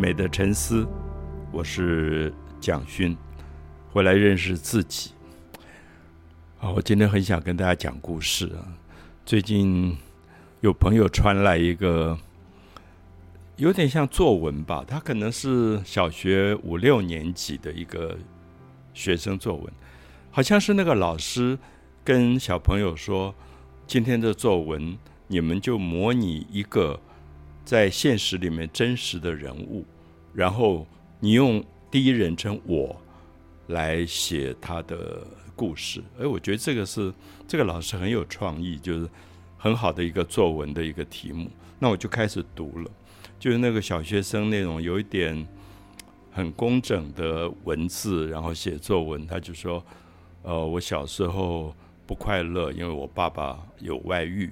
美的沉思，我是蒋勋，回来认识自己。啊，我今天很想跟大家讲故事啊。最近有朋友传来一个有点像作文吧，他可能是小学五六年级的一个学生作文，好像是那个老师跟小朋友说，今天的作文你们就模拟一个。在现实里面真实的人物，然后你用第一人称我来写他的故事。哎，我觉得这个是这个老师很有创意，就是很好的一个作文的一个题目。那我就开始读了，就是那个小学生那种有一点很工整的文字，然后写作文。他就说：“呃，我小时候不快乐，因为我爸爸有外遇。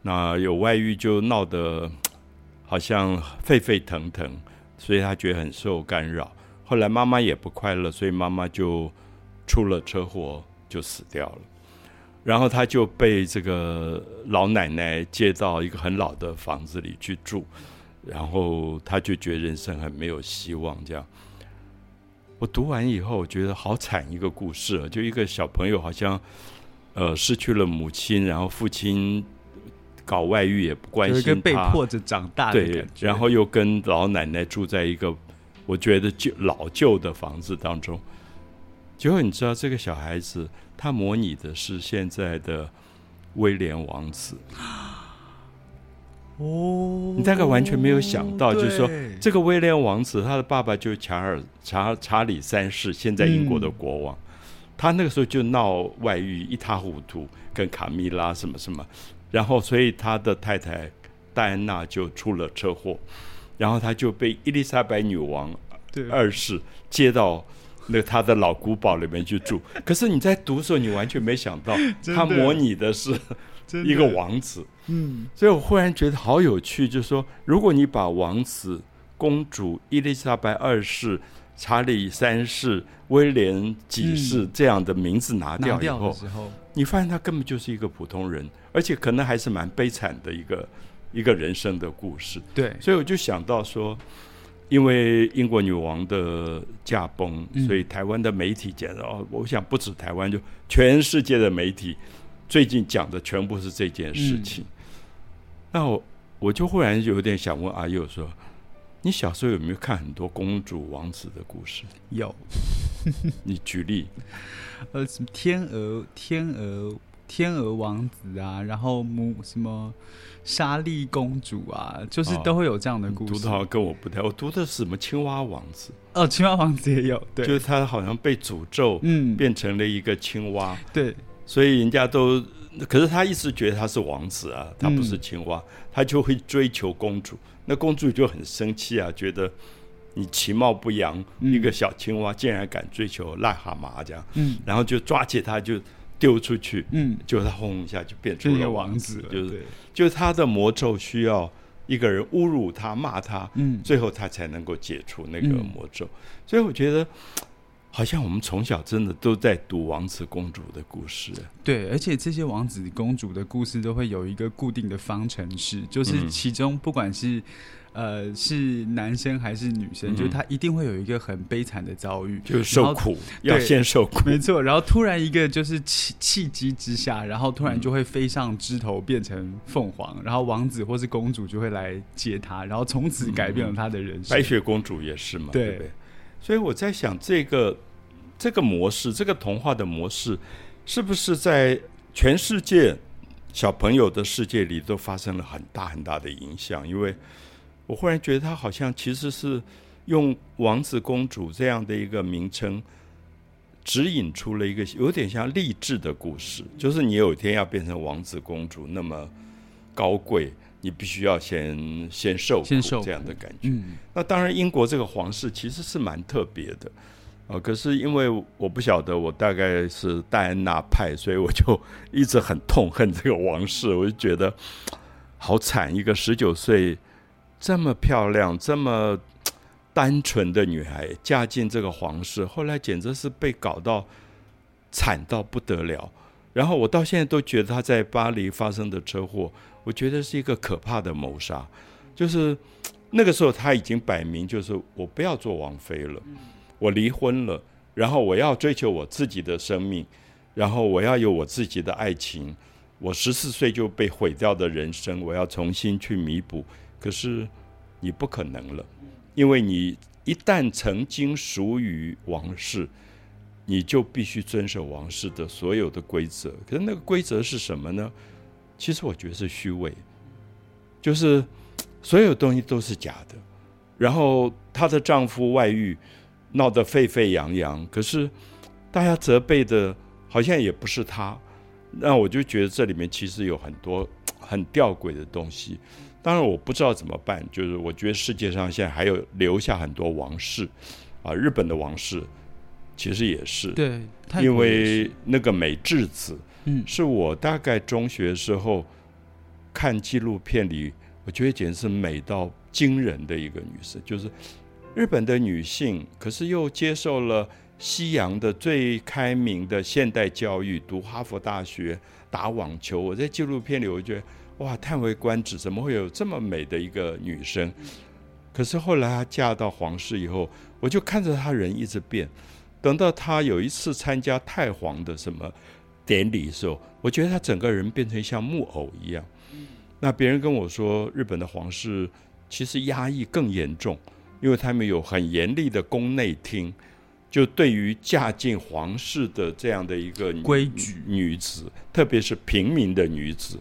那有外遇就闹得。”好像沸沸腾腾，所以他觉得很受干扰。后来妈妈也不快乐，所以妈妈就出了车祸，就死掉了。然后他就被这个老奶奶接到一个很老的房子里去住，然后他就觉得人生很没有希望。这样，我读完以后，我觉得好惨一个故事！就一个小朋友，好像呃失去了母亲，然后父亲。搞外遇也不关心他，被迫着长大的对，然后又跟老奶奶住在一个我觉得旧老旧的房子当中。结果你知道，这个小孩子他模拟的是现在的威廉王子。哦，你大概完全没有想到，就是说这个威廉王子，他的爸爸就是查尔查查理三世，现在英国的国王。他那个时候就闹外遇，一塌糊涂，跟卡米拉什么什么。然后，所以他的太太戴安娜就出了车祸，然后他就被伊丽莎白女王二世接到那他的老古堡里面去住。可是你在读的时候，你完全没想到，他模拟的是一个王子。嗯，所以我忽然觉得好有趣，就是说，如果你把王子、公主、伊丽莎白二世、查理三世、威廉几世这样的名字拿掉以后，你发现他根本就是一个普通人。而且可能还是蛮悲惨的一个一个人生的故事。对，所以我就想到说，因为英国女王的驾崩，所以台湾的媒体讲哦，我想不止台湾，就全世界的媒体最近讲的全部是这件事情。那我我就忽然有点想问阿佑说，你小时候有没有看很多公主王子的故事？有，你举例，呃，什么天鹅，天鹅。天鹅王子啊，然后母什么莎莉公主啊，就是都会有这样的故事。读的好像跟我不太，我读的是什么青蛙王子？哦，青蛙王子也有，对，就是他好像被诅咒，嗯，变成了一个青蛙，对，所以人家都，可是他一直觉得他是王子啊，他不是青蛙，他就会追求公主，那公主就很生气啊，觉得你其貌不扬，一个小青蛙竟然敢追求癞蛤蟆这样，嗯，然后就抓起他就。丢出去，嗯，就他轰一下就变成了王子，就是就是他的魔咒需要一个人侮辱他、骂他，嗯，最后他才能够解除那个魔咒。所以我觉得，好像我们从小真的都在读王子公主的故事。对，而且这些王子公主的故事都会有一个固定的方程式，就是其中不管是。呃，是男生还是女生？就是他一定会有一个很悲惨的遭遇，就是受苦，要先受苦。没错，然后突然一个就是契契机之下，然后突然就会飞上枝头变成凤凰，然后王子或是公主就会来接他，然后从此改变了他的人生。白雪公主也是嘛，对不对？所以我在想，这个这个模式，这个童话的模式，是不是在全世界小朋友的世界里都发生了很大很大的影响？因为我忽然觉得他好像其实是用王子公主这样的一个名称，指引出了一个有点像励志的故事，就是你有一天要变成王子公主那么高贵，你必须要先先受苦这样的感觉。那当然，英国这个皇室其实是蛮特别的啊。可是因为我不晓得，我大概是戴安娜派，所以我就 一直很痛恨这个王室，我就觉得好惨，一个十九岁。这么漂亮、这么单纯的女孩嫁进这个皇室，后来简直是被搞到惨到不得了。然后我到现在都觉得她在巴黎发生的车祸，我觉得是一个可怕的谋杀。就是那个时候他已经摆明就是我不要做王妃了，我离婚了，然后我要追求我自己的生命，然后我要有我自己的爱情。我十四岁就被毁掉的人生，我要重新去弥补。可是你不可能了，因为你一旦曾经属于王室，你就必须遵守王室的所有的规则。可是那个规则是什么呢？其实我觉得是虚伪，就是所有东西都是假的。然后她的丈夫外遇，闹得沸沸扬扬，可是大家责备的好像也不是她。那我就觉得这里面其实有很多很吊诡的东西。当然我不知道怎么办，就是我觉得世界上现在还有留下很多王室啊，日本的王室其实也是对，因为那个美智子，嗯，是我大概中学时候看纪录片里，我觉得简直是美到惊人的一个女生，就是日本的女性，可是又接受了。西洋的最开明的现代教育，读哈佛大学，打网球。我在纪录片里，我觉得哇，叹为观止，怎么会有这么美的一个女生？可是后来她嫁到皇室以后，我就看着她人一直变。等到她有一次参加太皇的什么典礼的时候，我觉得她整个人变成像木偶一样。那别人跟我说，日本的皇室其实压抑更严重，因为他们有很严厉的宫内厅。就对于嫁进皇室的这样的一个规矩女子，特别是平民的女子，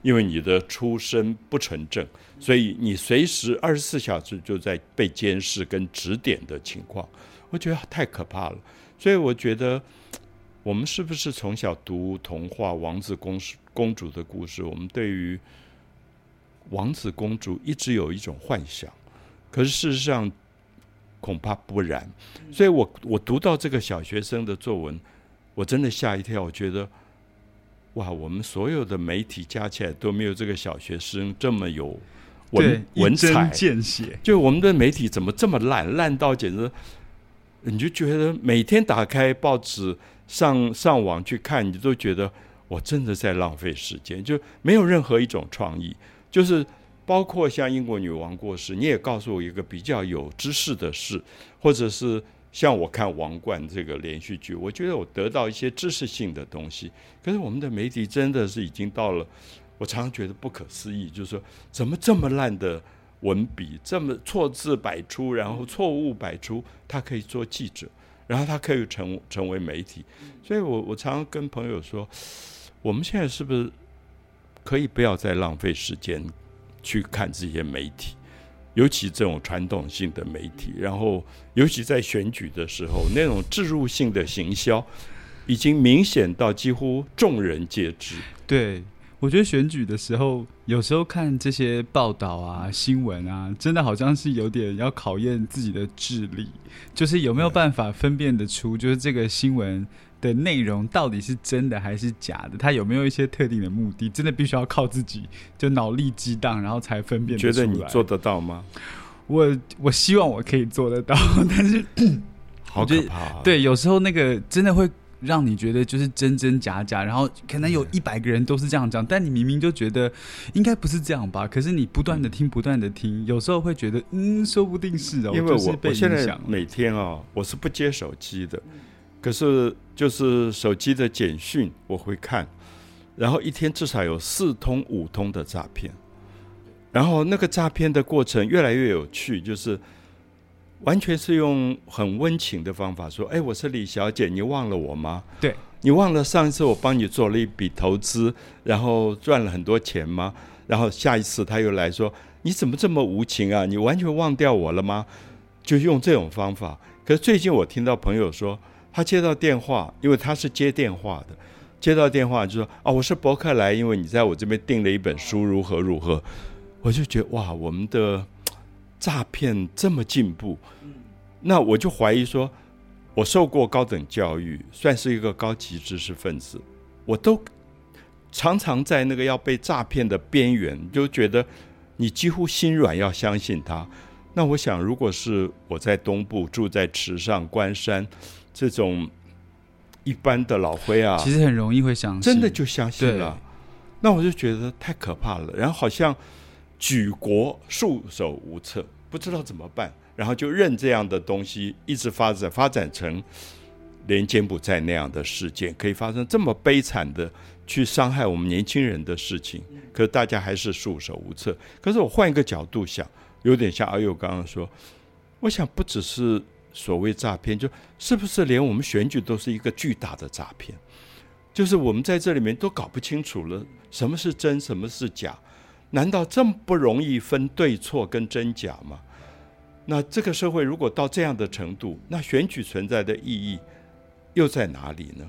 因为你的出身不纯正，所以你随时二十四小时就在被监视跟指点的情况，我觉得太可怕了。所以我觉得，我们是不是从小读童话王子公公主的故事，我们对于王子公主一直有一种幻想，可是事实上。恐怕不然，所以我我读到这个小学生的作文，我真的吓一跳。我觉得，哇，我们所有的媒体加起来都没有这个小学生这么有文文采见血。就我们的媒体怎么这么烂，烂到简直，你就觉得每天打开报纸、上上网去看，你都觉得我真的在浪费时间，就没有任何一种创意，就是。包括像英国女王过世，你也告诉我一个比较有知识的事，或者是像我看《王冠》这个连续剧，我觉得我得到一些知识性的东西。可是我们的媒体真的是已经到了，我常常觉得不可思议，就是说怎么这么烂的文笔，这么错字百出，然后错误百出，他可以做记者，然后他可以成成为媒体。所以我我常常跟朋友说，我们现在是不是可以不要再浪费时间？去看这些媒体，尤其这种传统性的媒体，然后尤其在选举的时候，那种置入性的行销，已经明显到几乎众人皆知。对，我觉得选举的时候，有时候看这些报道啊、新闻啊，真的好像是有点要考验自己的智力，就是有没有办法分辨得出，就是这个新闻。的内容到底是真的还是假的？他有没有一些特定的目的？真的必须要靠自己就脑力激荡，然后才分辨。觉得你做得到吗？我我希望我可以做得到，但是 好可怕。对，有时候那个真的会让你觉得就是真真假假，然后可能有一百个人都是这样讲，但你明明就觉得应该不是这样吧？可是你不断的听，不断的听，有时候会觉得嗯，说不定是哦。因为我我现在每天啊，我是不接手机的。可是，就是手机的简讯我会看，然后一天至少有四通五通的诈骗，然后那个诈骗的过程越来越有趣，就是完全是用很温情的方法说：“哎，我是李小姐，你忘了我吗？对，你忘了上一次我帮你做了一笔投资，然后赚了很多钱吗？然后下一次他又来说：你怎么这么无情啊？你完全忘掉我了吗？就用这种方法。可是最近我听到朋友说。他接到电话，因为他是接电话的，接到电话就说：“啊，我是伯克莱，因为你在我这边订了一本书，如何如何。”我就觉得哇，我们的诈骗这么进步，那我就怀疑说，我受过高等教育，算是一个高级知识分子，我都常常在那个要被诈骗的边缘，就觉得你几乎心软要相信他。那我想，如果是我在东部住在池上关山。这种一般的老灰啊，其实很容易会相信，真的就相信了。那我就觉得太可怕了。然后好像举国束手无策，不知道怎么办，然后就任这样的东西一直发展，发展成连柬埔寨那样的事件，可以发生这么悲惨的去伤害我们年轻人的事情，可是大家还是束手无策。可是我换一个角度想，有点像阿佑刚刚说，我想不只是所谓诈骗，就是不是连我们选举都是一个巨大的诈骗？就是我们在这里面都搞不清楚了，什么是真，什么是假？难道这么不容易分对错跟真假吗？那这个社会如果到这样的程度，那选举存在的意义又在哪里呢？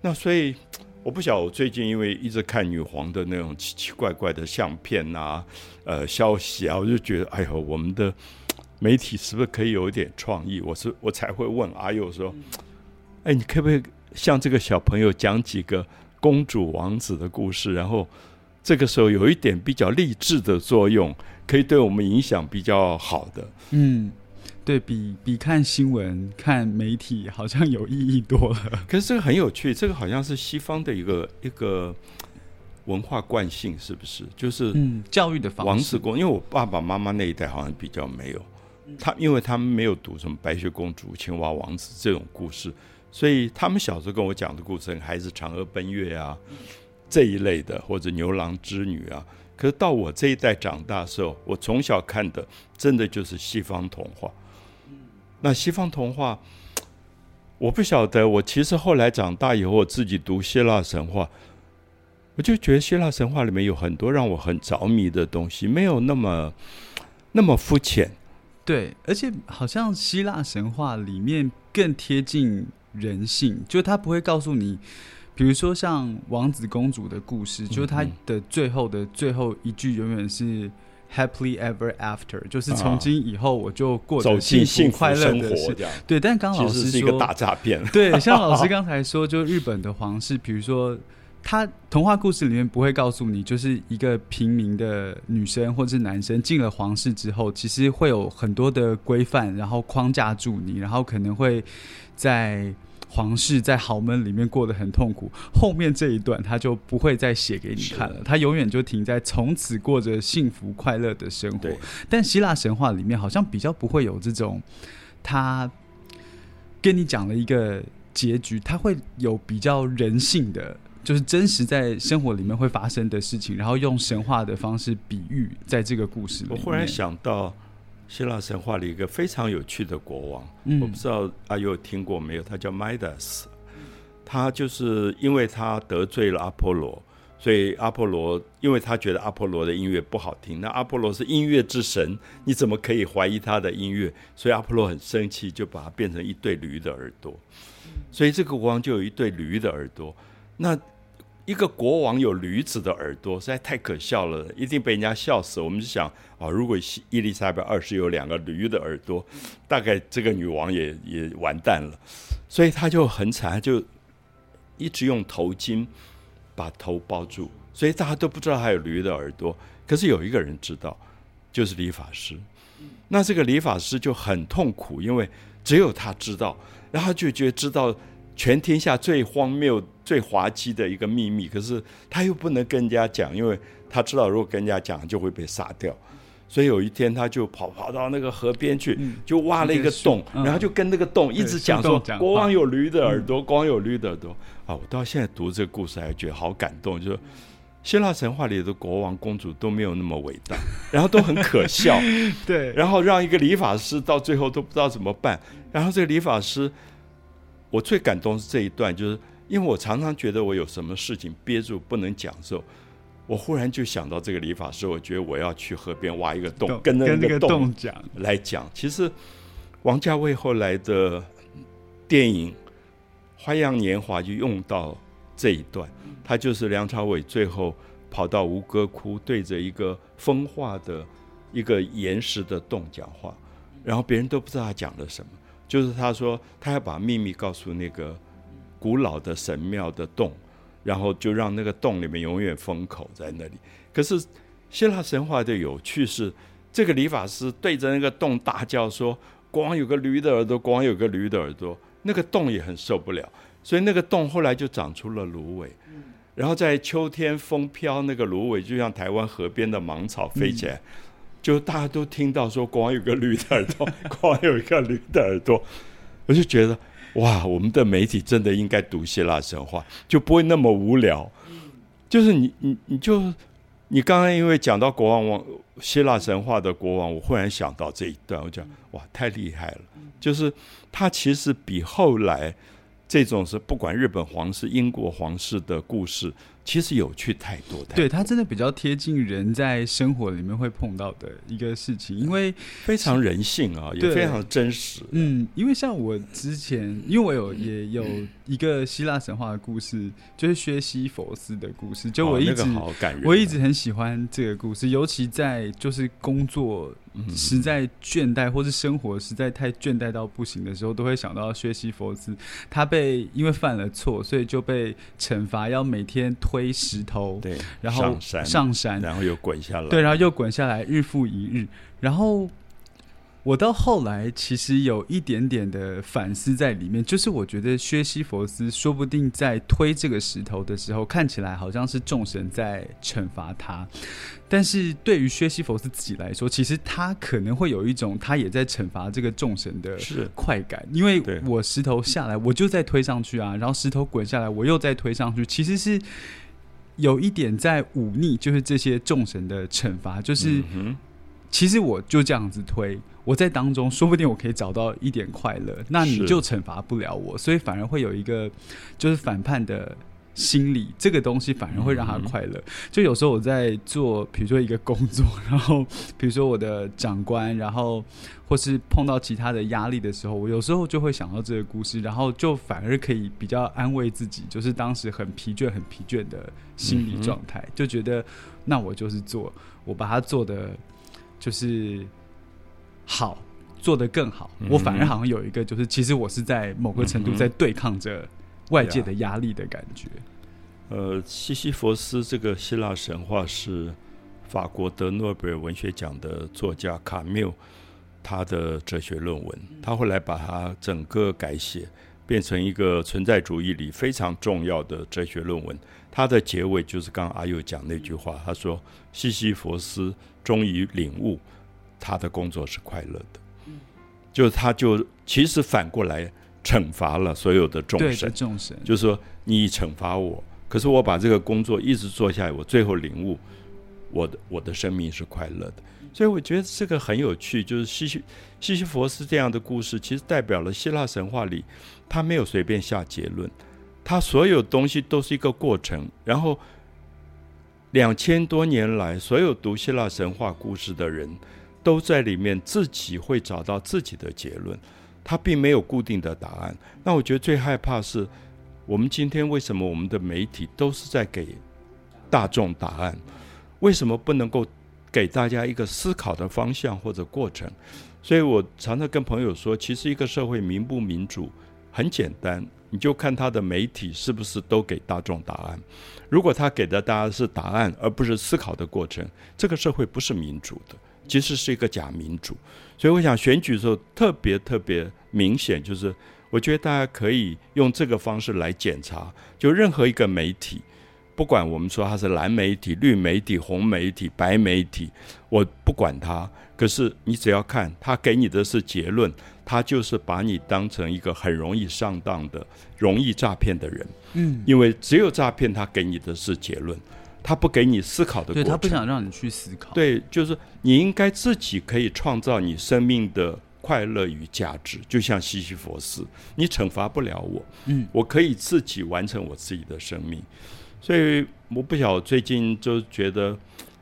那所以我不晓得，我最近因为一直看女皇的那种奇奇怪怪的相片啊、呃消息啊，我就觉得，哎呦，我们的媒体是不是可以有一点创意？我是我才会问阿佑说，哎，你可不可以？向这个小朋友讲几个公主王子的故事，然后这个时候有一点比较励志的作用，可以对我们影响比较好的。嗯，对比比看新闻、看媒体好像有意义多了。可是这个很有趣，这个好像是西方的一个一个文化惯性，是不是？就是嗯，教育的方王子公，因为我爸爸妈妈那一代好像比较没有他，因为他们没有读什么白雪公主、青蛙王子这种故事。所以他们小时候跟我讲的故事，还是嫦娥奔月啊这一类的，或者牛郎织女啊。可是到我这一代长大的时候，我从小看的真的就是西方童话。那西方童话，我不晓得。我其实后来长大以后，我自己读希腊神话，我就觉得希腊神话里面有很多让我很着迷的东西，没有那么那么肤浅。对，而且好像希腊神话里面更贴近。人性，就他不会告诉你，比如说像王子公主的故事，就是他的最后的最后一句永远是 happily ever after，就是从今以后我就过着幸福快乐的生活。对，但刚老师说是一个大诈骗。对，像老师刚才说，就日本的皇室，比如说他童话故事里面不会告诉你，就是一个平民的女生或者是男生进了皇室之后，其实会有很多的规范，然后框架住你，然后可能会在。皇室在豪门里面过得很痛苦，后面这一段他就不会再写给你看了，他永远就停在从此过着幸福快乐的生活。但希腊神话里面好像比较不会有这种，他跟你讲了一个结局，他会有比较人性的，就是真实在生活里面会发生的事情，然后用神话的方式比喻在这个故事里。我忽然想到。希腊神话里一个非常有趣的国王，我不知道阿有听过没有？他叫迈达斯，他就是因为他得罪了阿波罗，所以阿波罗因为他觉得阿波罗的音乐不好听，那阿波罗是音乐之神，你怎么可以怀疑他的音乐？所以阿波罗很生气，就把它变成一对驴的耳朵，所以这个国王就有一对驴的耳朵。那一个国王有驴子的耳朵，实在太可笑了，一定被人家笑死。我们就想啊，如果伊丽莎白二世有两个驴的耳朵，大概这个女王也也完蛋了。所以她就很惨，就一直用头巾把头包住，所以大家都不知道她有驴的耳朵。可是有一个人知道，就是理发师。那这个理发师就很痛苦，因为只有他知道，然后就觉知道。全天下最荒谬、最滑稽的一个秘密，可是他又不能跟人家讲，因为他知道如果跟人家讲就会被杀掉。所以有一天他就跑跑到那个河边去，就挖了一个洞，然后就跟那个洞一直讲说：“国王有驴的耳朵，国王有驴的耳朵。”啊，我到现在读这个故事还觉得好感动，就是希腊神话里的国王公主都没有那么伟大，然后都很可笑。对，然后让一个理发师到最后都不知道怎么办，然后这个理发师。我最感动是这一段，就是因为我常常觉得我有什么事情憋住不能讲的时候，我忽然就想到这个理发师，我觉得我要去河边挖一个洞，跟那个洞讲来讲。其实王家卫后来的电影《花样年华》就用到这一段，他就是梁朝伟最后跑到吴哥窟，对着一个风化的一个岩石的洞讲话，然后别人都不知道他讲了什么。就是他说，他要把秘密告诉那个古老的神庙的洞，然后就让那个洞里面永远封口在那里。可是希腊神话的有趣是，这个理发师对着那个洞大叫说：“光有个驴的耳朵，光有个驴的耳朵。”那个洞也很受不了，所以那个洞后来就长出了芦苇。然后在秋天风飘，那个芦苇就像台湾河边的芒草飞起来，就大家都听到说国王有个驴的耳朵，国王有一个驴的耳朵，我就觉得哇，我们的媒体真的应该读希腊神话，就不会那么无聊。就是你你你就你刚刚因为讲到国王王希腊神话的国王，我忽然想到这一段，我讲哇，太厉害了，就是他其实比后来。这种是不管日本皇室、英国皇室的故事，其实有趣太多的。对它真的比较贴近人在生活里面会碰到的一个事情，因为非常人性啊，也非常真实。嗯，因为像我之前，因为我有也有一个希腊神话的故事，就是薛西佛斯的故事，就我一直好感人，我一直很喜欢这个故事，尤其在就是工作。实在倦怠，或是生活实在太倦怠到不行的时候，都会想到薛西佛斯。他被因为犯了错，所以就被惩罚，要每天推石头，对，然后上山，上山，然后又滚下来，对，然后又滚下来，日复一日，然后。我到后来其实有一点点的反思在里面，就是我觉得薛西佛斯说不定在推这个石头的时候，看起来好像是众神在惩罚他，但是对于薛西佛斯自己来说，其实他可能会有一种他也在惩罚这个众神的快感，因为我石头下来，我就再推上去啊，然后石头滚下来，我又再推上去，其实是有一点在忤逆，就是这些众神的惩罚，就是其实我就这样子推。我在当中，说不定我可以找到一点快乐，那你就惩罚不了我，所以反而会有一个就是反叛的心理，这个东西反而会让他快乐。就有时候我在做，比如说一个工作，然后比如说我的长官，然后或是碰到其他的压力的时候，我有时候就会想到这个故事，然后就反而可以比较安慰自己，就是当时很疲倦、很疲倦的心理状态，就觉得那我就是做，我把它做的就是。好，做得更好。我反而好像有一个，就是其实我是在某个程度在对抗着外界的压力的感觉。呃，西西弗斯这个希腊神话是法国得诺贝尔文学奖的作家卡缪他的哲学论文，他后来把它整个改写，变成一个存在主义里非常重要的哲学论文。他的结尾就是刚刚阿佑讲那句话，他说西西弗斯终于领悟。他的工作是快乐的，就他就其实反过来惩罚了所有的众生，众生就是说你惩罚我，可是我把这个工作一直做下来，我最后领悟我的我的生命是快乐的，所以我觉得这个很有趣，就是西西西西佛斯这样的故事，其实代表了希腊神话里他没有随便下结论，他所有东西都是一个过程，然后两千多年来，所有读希腊神话故事的人。都在里面，自己会找到自己的结论，他并没有固定的答案。那我觉得最害怕是，我们今天为什么我们的媒体都是在给大众答案？为什么不能够给大家一个思考的方向或者过程？所以我常常跟朋友说，其实一个社会民不民主很简单，你就看他的媒体是不是都给大众答案。如果他给的大家是答案，而不是思考的过程，这个社会不是民主的。其实是一个假民主，所以我想选举的时候特别特别明显，就是我觉得大家可以用这个方式来检查，就任何一个媒体，不管我们说它是蓝媒体、绿媒体、红媒体、白媒体，我不管它，可是你只要看他给你的是结论，他就是把你当成一个很容易上当的、容易诈骗的人。嗯，因为只有诈骗，他给你的是结论。他不给你思考的过程，对他不想让你去思考。对，就是你应该自己可以创造你生命的快乐与价值，就像西西弗斯，你惩罚不了我，嗯，我可以自己完成我自己的生命。所以我不晓最近就觉得，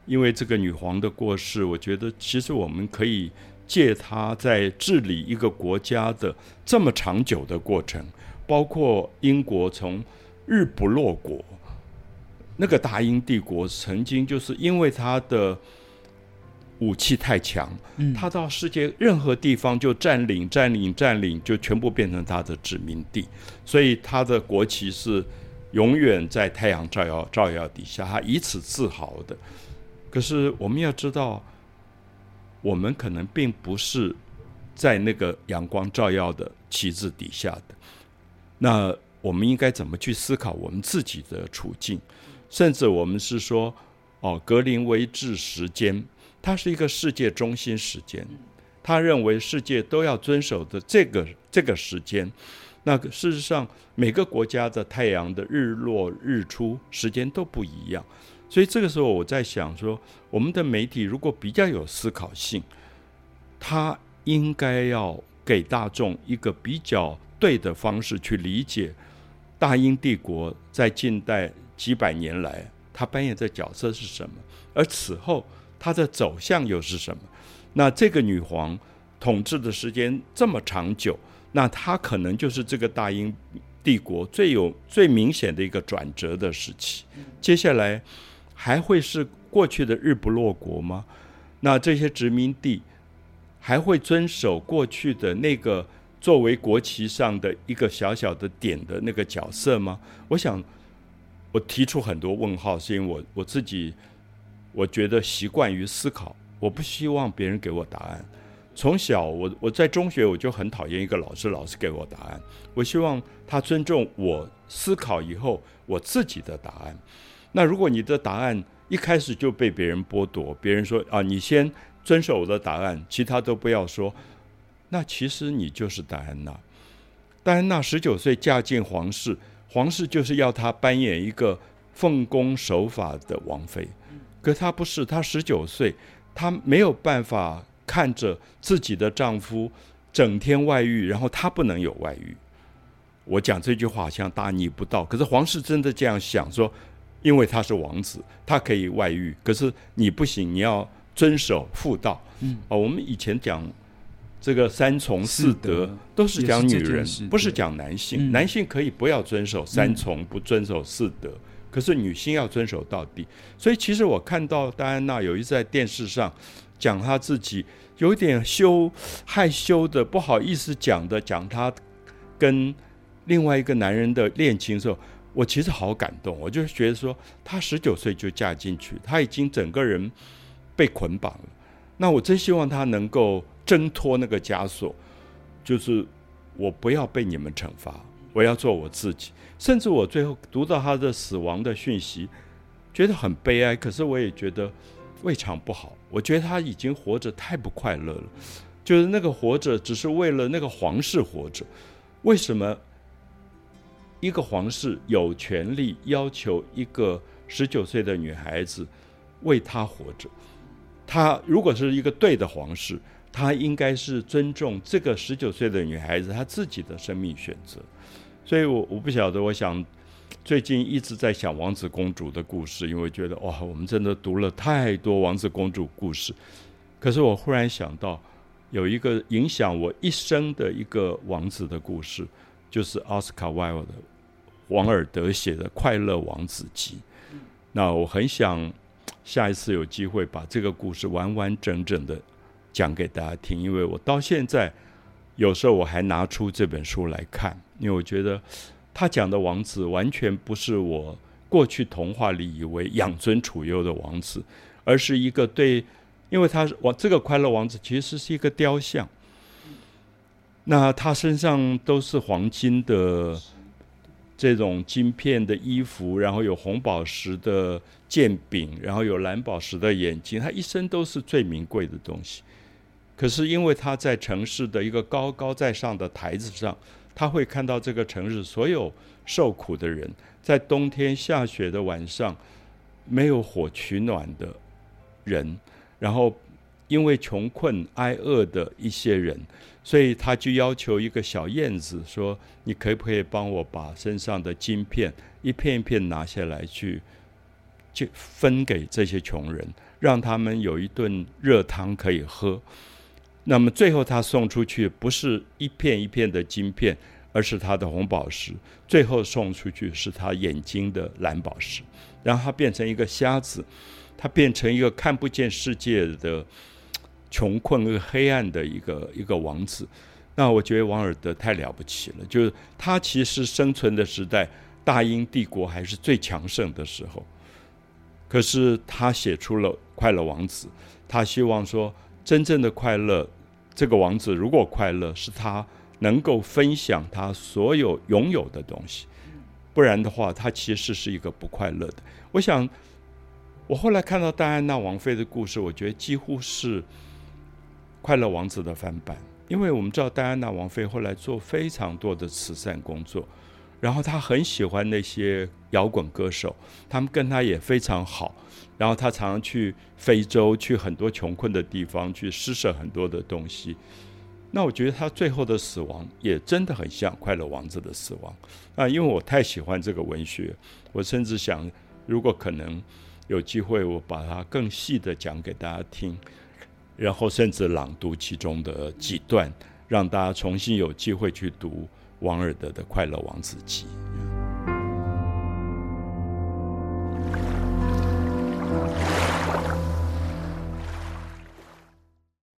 因为这个女皇的过世，我觉得其实我们可以借她在治理一个国家的这么长久的过程，包括英国从日不落国。那个大英帝国曾经就是因为它的武器太强，他到世界任何地方就占领、占领、占领，就全部变成他的殖民地，所以他的国旗是永远在太阳照耀照耀底下，他以此自豪的。可是我们要知道，我们可能并不是在那个阳光照耀的旗帜底下的。那我们应该怎么去思考我们自己的处境，甚至我们是说，哦，格林威治时间，它是一个世界中心时间，他认为世界都要遵守的这个这个时间。那事实上，每个国家的太阳的日落日出时间都不一样，所以这个时候我在想说，我们的媒体如果比较有思考性，它应该要给大众一个比较对的方式去理解大英帝国在近代几百年来她扮演的角色是什么，而此后她的走向又是什么？那这个女皇统治的时间这么长久。那她可能就是这个大英帝国最有最明显的一个转折的时期。接下来还会是过去的日不落国吗？那这些殖民地还会遵守过去的那个作为国旗上的一个小小的点的那个角色吗？我想，我提出很多问号，是因为我我自己我觉得习惯于思考，我不希望别人给我答案。从小，我我在中学我就很讨厌一个老师，老师给我答案。我希望他尊重我思考以后我自己的答案。那如果你的答案一开始就被别人剥夺，别人说啊，你先遵守我的答案，其他都不要说，那其实你就是戴安娜。戴安娜十九岁嫁进皇室，皇室就是要她扮演一个奉公守法的王妃，可她不是，她十九岁，她没有办法。看着自己的丈夫整天外遇，然后她不能有外遇。我讲这句话好像大逆不道，可是皇室真的这样想说，因为他是王子，他可以外遇，可是你不行，你要遵守妇道。嗯，哦，我们以前讲这个三从四德，都是讲女人，不是讲男性。男性可以不要遵守三从，不遵守四德，可是女性要遵守到底。所以其实我看到戴安娜有一次在电视上讲她自己。有点羞害羞的，不好意思讲的，讲她跟另外一个男人的恋情的时候，我其实好感动。我就觉得说，她十九岁就嫁进去，她已经整个人被捆绑了。那我真希望她能够挣脱那个枷锁，就是我不要被你们惩罚，我要做我自己。甚至我最后读到他的死亡的讯息，觉得很悲哀。可是我也觉得。未尝不好，我觉得他已经活着太不快乐了，就是那个活着只是为了那个皇室活着。为什么一个皇室有权利要求一个十九岁的女孩子为他活着？他如果是一个对的皇室，他应该是尊重这个十九岁的女孩子她自己的生命选择。所以，我我不晓得，我想。最近一直在想王子公主的故事，因为觉得哇，我们真的读了太多王子公主故事。可是我忽然想到，有一个影响我一生的一个王子的故事，就是奥斯卡·威尔的王尔德写的《快乐王子集》。那我很想下一次有机会把这个故事完完整整的讲给大家听，因为我到现在有时候我还拿出这本书来看，因为我觉得。他讲的王子完全不是我过去童话里以为养尊处优的王子，而是一个对，因为他王这个快乐王子其实是一个雕像，那他身上都是黄金的这种金片的衣服，然后有红宝石的剑柄，然后有蓝宝石的眼睛，他一生都是最名贵的东西。可是因为他在城市的一个高高在上的台子上。他会看到这个城市所有受苦的人，在冬天下雪的晚上，没有火取暖的人，然后因为穷困挨饿的一些人，所以他就要求一个小燕子说：“你可不可以帮我把身上的金片一片一片拿下来，去就分给这些穷人，让他们有一顿热汤可以喝。”那么最后他送出去不是一片一片的金片，而是他的红宝石。最后送出去是他眼睛的蓝宝石，然后他变成一个瞎子，他变成一个看不见世界的穷困和黑暗的一个一个王子。那我觉得王尔德太了不起了，就是他其实生存的时代，大英帝国还是最强盛的时候，可是他写出了《快乐王子》，他希望说。真正的快乐，这个王子如果快乐，是他能够分享他所有拥有的东西。不然的话，他其实是一个不快乐的。我想，我后来看到戴安娜王妃的故事，我觉得几乎是《快乐王子》的翻版，因为我们知道戴安娜王妃后来做非常多的慈善工作，然后他很喜欢那些摇滚歌手，他们跟他也非常好，然后他常常去非洲，去很多穷困的地方，去施舍很多的东西。那我觉得他最后的死亡也真的很像《快乐王子》的死亡啊！因为我太喜欢这个文学，我甚至想，如果可能有机会，我把它更细的讲给大家听，然后甚至朗读其中的几段，让大家重新有机会去读王尔德的快乐王子集。